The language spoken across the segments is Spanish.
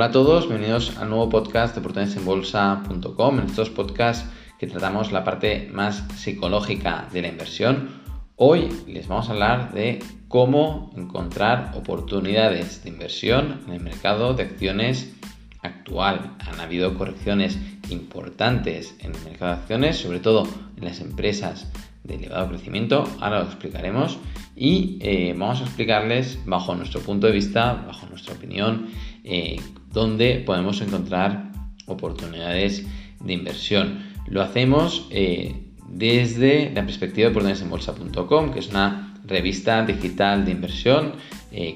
Hola a todos, bienvenidos al nuevo podcast de oportunidadesenbolsa.com. En estos podcasts que tratamos la parte más psicológica de la inversión, hoy les vamos a hablar de cómo encontrar oportunidades de inversión en el mercado de acciones actual. Han habido correcciones importantes en el mercado de acciones, sobre todo en las empresas de elevado crecimiento, ahora lo explicaremos y eh, vamos a explicarles bajo nuestro punto de vista, bajo nuestra opinión, eh, dónde podemos encontrar oportunidades de inversión. Lo hacemos eh, desde la perspectiva de oportunidadesenbolsa.com, que es una revista digital de inversión.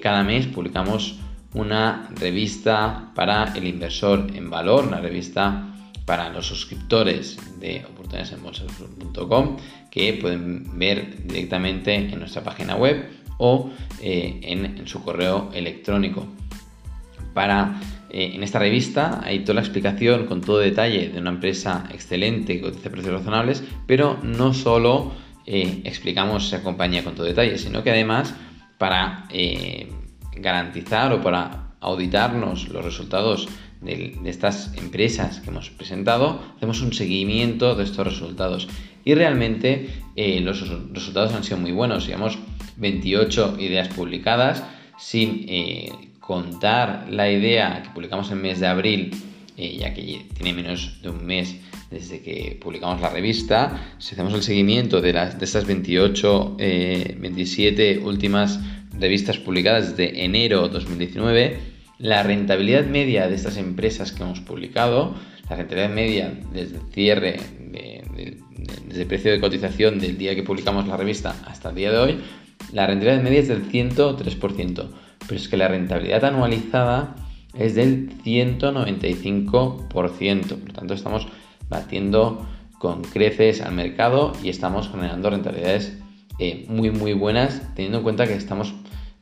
cada mes publicamos una revista para el inversor en valor, una revista para los suscriptores de oportunidadesenbolsa.com que pueden ver directamente en nuestra página web o eh, en, su correo electrónico. Para, eh, en esta revista hay toda la explicación con todo detalle de una empresa excelente que cotiza precios razonables, pero no solo eh, explicamos esa compañía con todo detalle, sino que además para garantizar o para auditarnos los resultados de, estas empresas que hemos presentado, hacemos un seguimiento de estos resultados. Y realmente eh, los resultados han sido muy buenos. Llevamos 28 ideas publicadas, sin eh, contar la idea que publicamos en mes de abril, eh, ya que tiene menos de un mes desde que publicamos la revista. Si hacemos el seguimiento de, las, de estas 28, 27 últimas revistas publicadas desde enero 2019, la rentabilidad media de estas empresas que hemos publicado, la rentabilidad media desde el cierre, desde el precio de cotización del día que publicamos la revista hasta el día de hoy, la rentabilidad media es del 103%, pero es que la rentabilidad anualizada es del 195%, por lo tanto estamos batiendo con creces al mercado y estamos generando rentabilidades eh, muy muy buenas teniendo en cuenta que estamos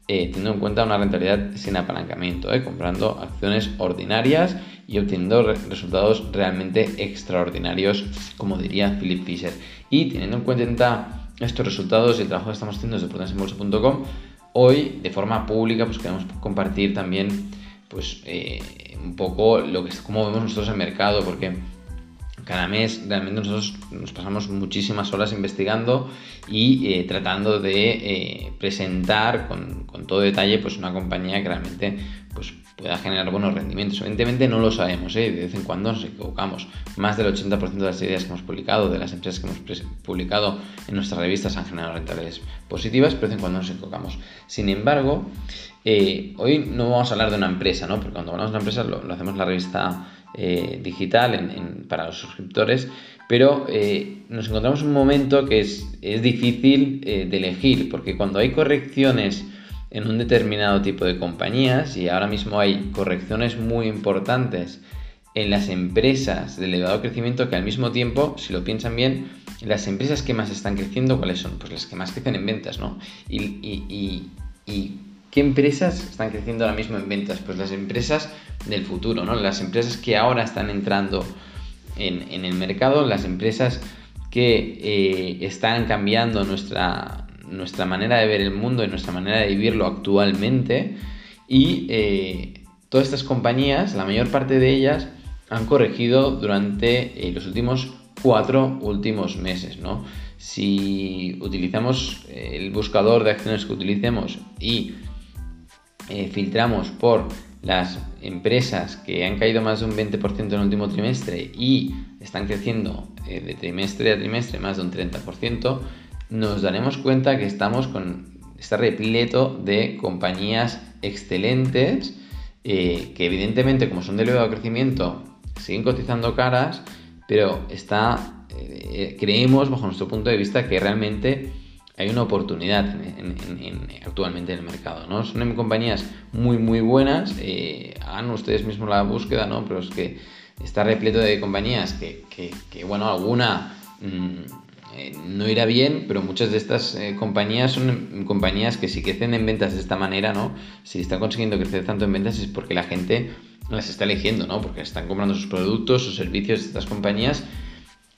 eh, teniendo en cuenta una rentabilidad sin apalancamiento, eh, comprando acciones ordinarias y obteniendo resultados realmente extraordinarios, como diría Philip Fisher. Y teniendo en cuenta estos resultados y el trabajo que estamos haciendo desde potenciabolsa.com, hoy de forma pública pues queremos compartir también pues eh, un poco lo que cómo vemos nosotros el mercado, porque cada mes realmente nosotros nos pasamos muchísimas horas investigando y eh, tratando de eh, presentar con, todo detalle pues una compañía que realmente pues, pueda generar buenos rendimientos. Evidentemente no lo sabemos, ¿eh? de vez en cuando nos equivocamos. Más del 80% de las ideas que hemos publicado, de las empresas que hemos publicado en nuestras revistas han generado rentabilidades positivas, pero de vez en cuando nos equivocamos. Sin embargo, hoy no vamos a hablar de una empresa, ¿no? porque cuando hablamos de una empresa lo, hacemos en la revista eh, digital para los suscriptores, pero eh, nos encontramos en un momento que es, difícil eh, de elegir, porque cuando hay correcciones en un determinado tipo de compañías, y ahora mismo hay correcciones muy importantes en las empresas de elevado crecimiento, que al mismo tiempo, si lo piensan bien, las empresas que más están creciendo, ¿cuáles son? Pues las que más crecen en ventas, ¿no? y ¿Qué empresas están creciendo ahora mismo en ventas? Pues las empresas del futuro, ¿no? Las empresas que ahora están entrando en, el mercado, las empresas que eh, están cambiando nuestra, nuestra manera de ver el mundo y nuestra manera de vivirlo actualmente. Y eh, todas estas compañías, la mayor parte de ellas, han corregido durante eh, los últimos cuatro últimos meses, ¿no? Si utilizamos el buscador de acciones que utilicemos y eh, filtramos por las empresas que han caído más de un 20% en el último trimestre y están creciendo eh, de trimestre a trimestre más de un 30%, nos daremos cuenta que estamos con está repleto de compañías excelentes eh, que evidentemente como son de elevado crecimiento siguen cotizando caras, pero está creemos bajo nuestro punto de vista que realmente hay una oportunidad actualmente en el mercado, ¿no? Son compañías muy, muy buenas, eh, hagan ustedes mismos la búsqueda, ¿no? Pero es que está repleto de compañías que, bueno, alguna mm, eh, no irá bien, pero muchas de estas eh, compañías son compañías que si crecen en ventas de esta manera, ¿no? Si están consiguiendo crecer tanto en ventas es porque la gente las está eligiendo, ¿no? Porque están comprando sus productos, sus servicios de estas compañías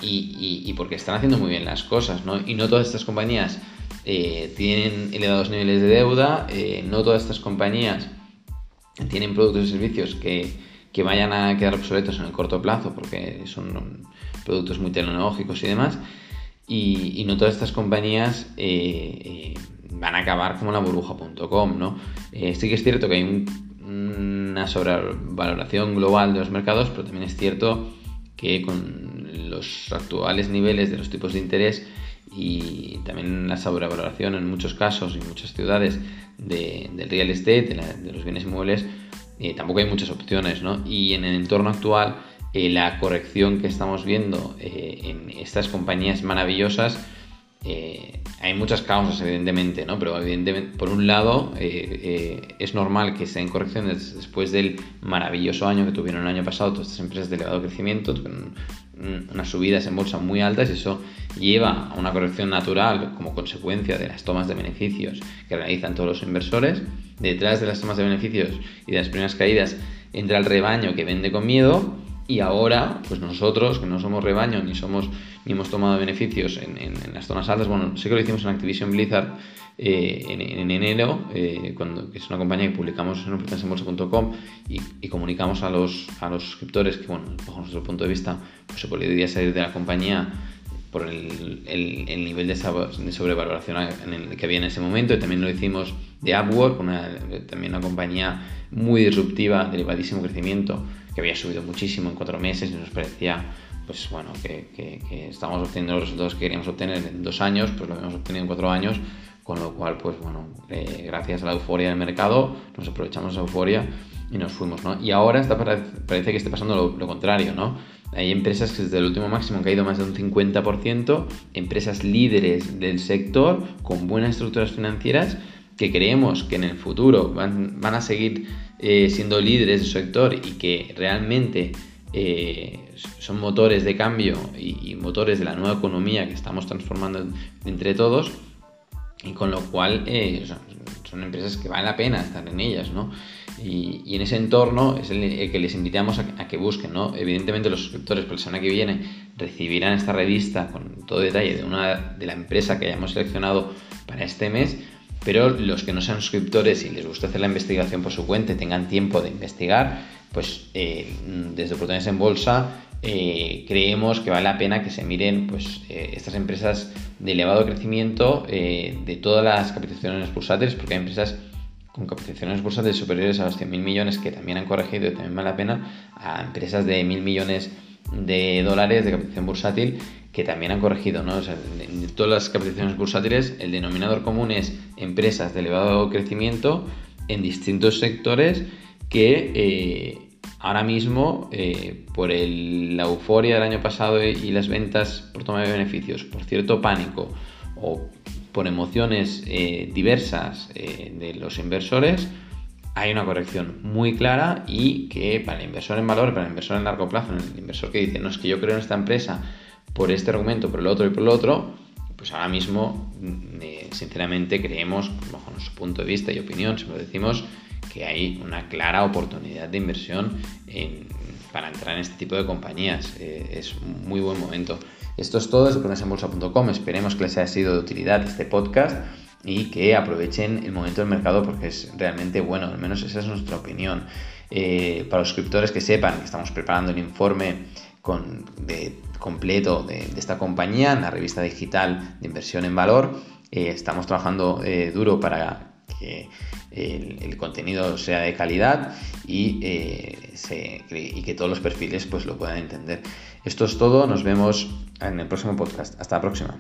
y, porque están haciendo muy bien las cosas, ¿no? Y no todas estas compañías eh, tienen elevados niveles de deuda, no todas estas compañías tienen productos y servicios que, que vayan a quedar obsoletos en el corto plazo porque son productos muy tecnológicos y demás. Y, no todas estas compañías eh, eh, van a acabar como la burbuja.com, ¿no? Eh, sí que es cierto que hay una sobrevaloración global de los mercados, pero también es cierto que con los actuales niveles de los tipos de interés y también la sobrevaloración en muchos casos y muchas ciudades del real estate, de, los bienes inmuebles, tampoco hay muchas opciones, ¿no? Y en el entorno actual, eh, la corrección que estamos viendo eh, en estas compañías maravillosas, hay muchas causas, evidentemente, ¿no? Pero evidentemente, por un lado, es normal que estén correcciones después del maravilloso año que tuvieron el año pasado todas estas empresas de elevado crecimiento, unas subidas en bolsa muy altas y eso lleva a una corrección natural como consecuencia de las tomas de beneficios que realizan todos los inversores. Detrás de las tomas de beneficios y de las primeras caídas entra el rebaño que vende con miedo y ahora, pues nosotros, que no somos rebaño ni somos ni hemos tomado beneficios en, las zonas altas, bueno, sé que lo hicimos en Activision Blizzard eh, en, enero, eh, cuando, que es una compañía que publicamos en embolsa.com y, y, comunicamos a los, a los suscriptores que, bueno, bajo nuestro punto de vista, pues se podría salir de la compañía por el, el, nivel de, sobrevaloración en que había en ese momento. Y también lo hicimos de Upwork, también una compañía muy disruptiva, de elevadísimo crecimiento, que había subido muchísimo en cuatro meses y nos parecía pues bueno, que, que, estamos obteniendo los resultados que queríamos obtener en dos años, pues lo habíamos obtenido en cuatro años, con lo cual, pues bueno, eh, gracias a la euforia del mercado, nos aprovechamos esa euforia y nos fuimos, ¿no? Y ahora está, parece que esté pasando lo, lo, contrario, ¿no? Hay empresas que desde el último máximo han caído más de un 50%, empresas líderes del sector con buenas estructuras financieras que creemos que en el futuro van, van a seguir eh, siendo líderes del sector y que realmente eh, son motores de cambio y, motores de la nueva economía que estamos transformando entre todos y con lo cual eh, son, empresas que vale la pena estar en ellas, ¿no? Y, en ese entorno es el, que les invitamos a, que busquen, ¿no? Evidentemente los suscriptores por la semana que viene recibirán esta revista con todo detalle de una de la empresa que hayamos seleccionado para este mes, pero los que no sean suscriptores y les gusta hacer la investigación por su cuenta, tengan tiempo de investigar, pues eh, desde oportunidades en bolsa eh, creemos que vale la pena que se miren pues, eh, estas empresas de elevado crecimiento de todas las capitalizaciones bursátiles, porque hay empresas con capitalizaciones bursátiles superiores a los 100.000 millones que también han corregido y también vale la pena, a empresas de 1.000 millones de dólares de capitalización bursátil que también han corregido, ¿no? en todas las capitalizaciones bursátiles el denominador común es empresas de elevado crecimiento en distintos sectores que eh, ahora mismo, eh, por la euforia del año pasado y las ventas por toma de beneficios, por cierto pánico o por emociones eh, diversas de los inversores, hay una corrección muy clara y que para el inversor en valor, para el inversor en largo plazo, el inversor que dice, no es que yo creo en esta empresa por este argumento, por el otro y por el otro, pues ahora mismo, mm, sinceramente, creemos, bajo nuestro punto de vista y opinión, siempre decimos que hay una clara oportunidad de inversión para entrar en este tipo de compañías. Eh, es un muy buen momento. Esto es todo desde bolsa.com. Esperemos que les haya sido de utilidad este podcast y que aprovechen el momento del mercado porque es realmente bueno, al menos esa es nuestra opinión. Eh, para los suscriptores que sepan que estamos preparando el informe de, completo de, esta compañía en la revista digital de inversión en valor, eh, estamos trabajando duro para que el, contenido sea de calidad y, eh, y, que todos los perfiles pues, lo puedan entender. Esto es todo, nos vemos en el próximo podcast. Hasta la próxima.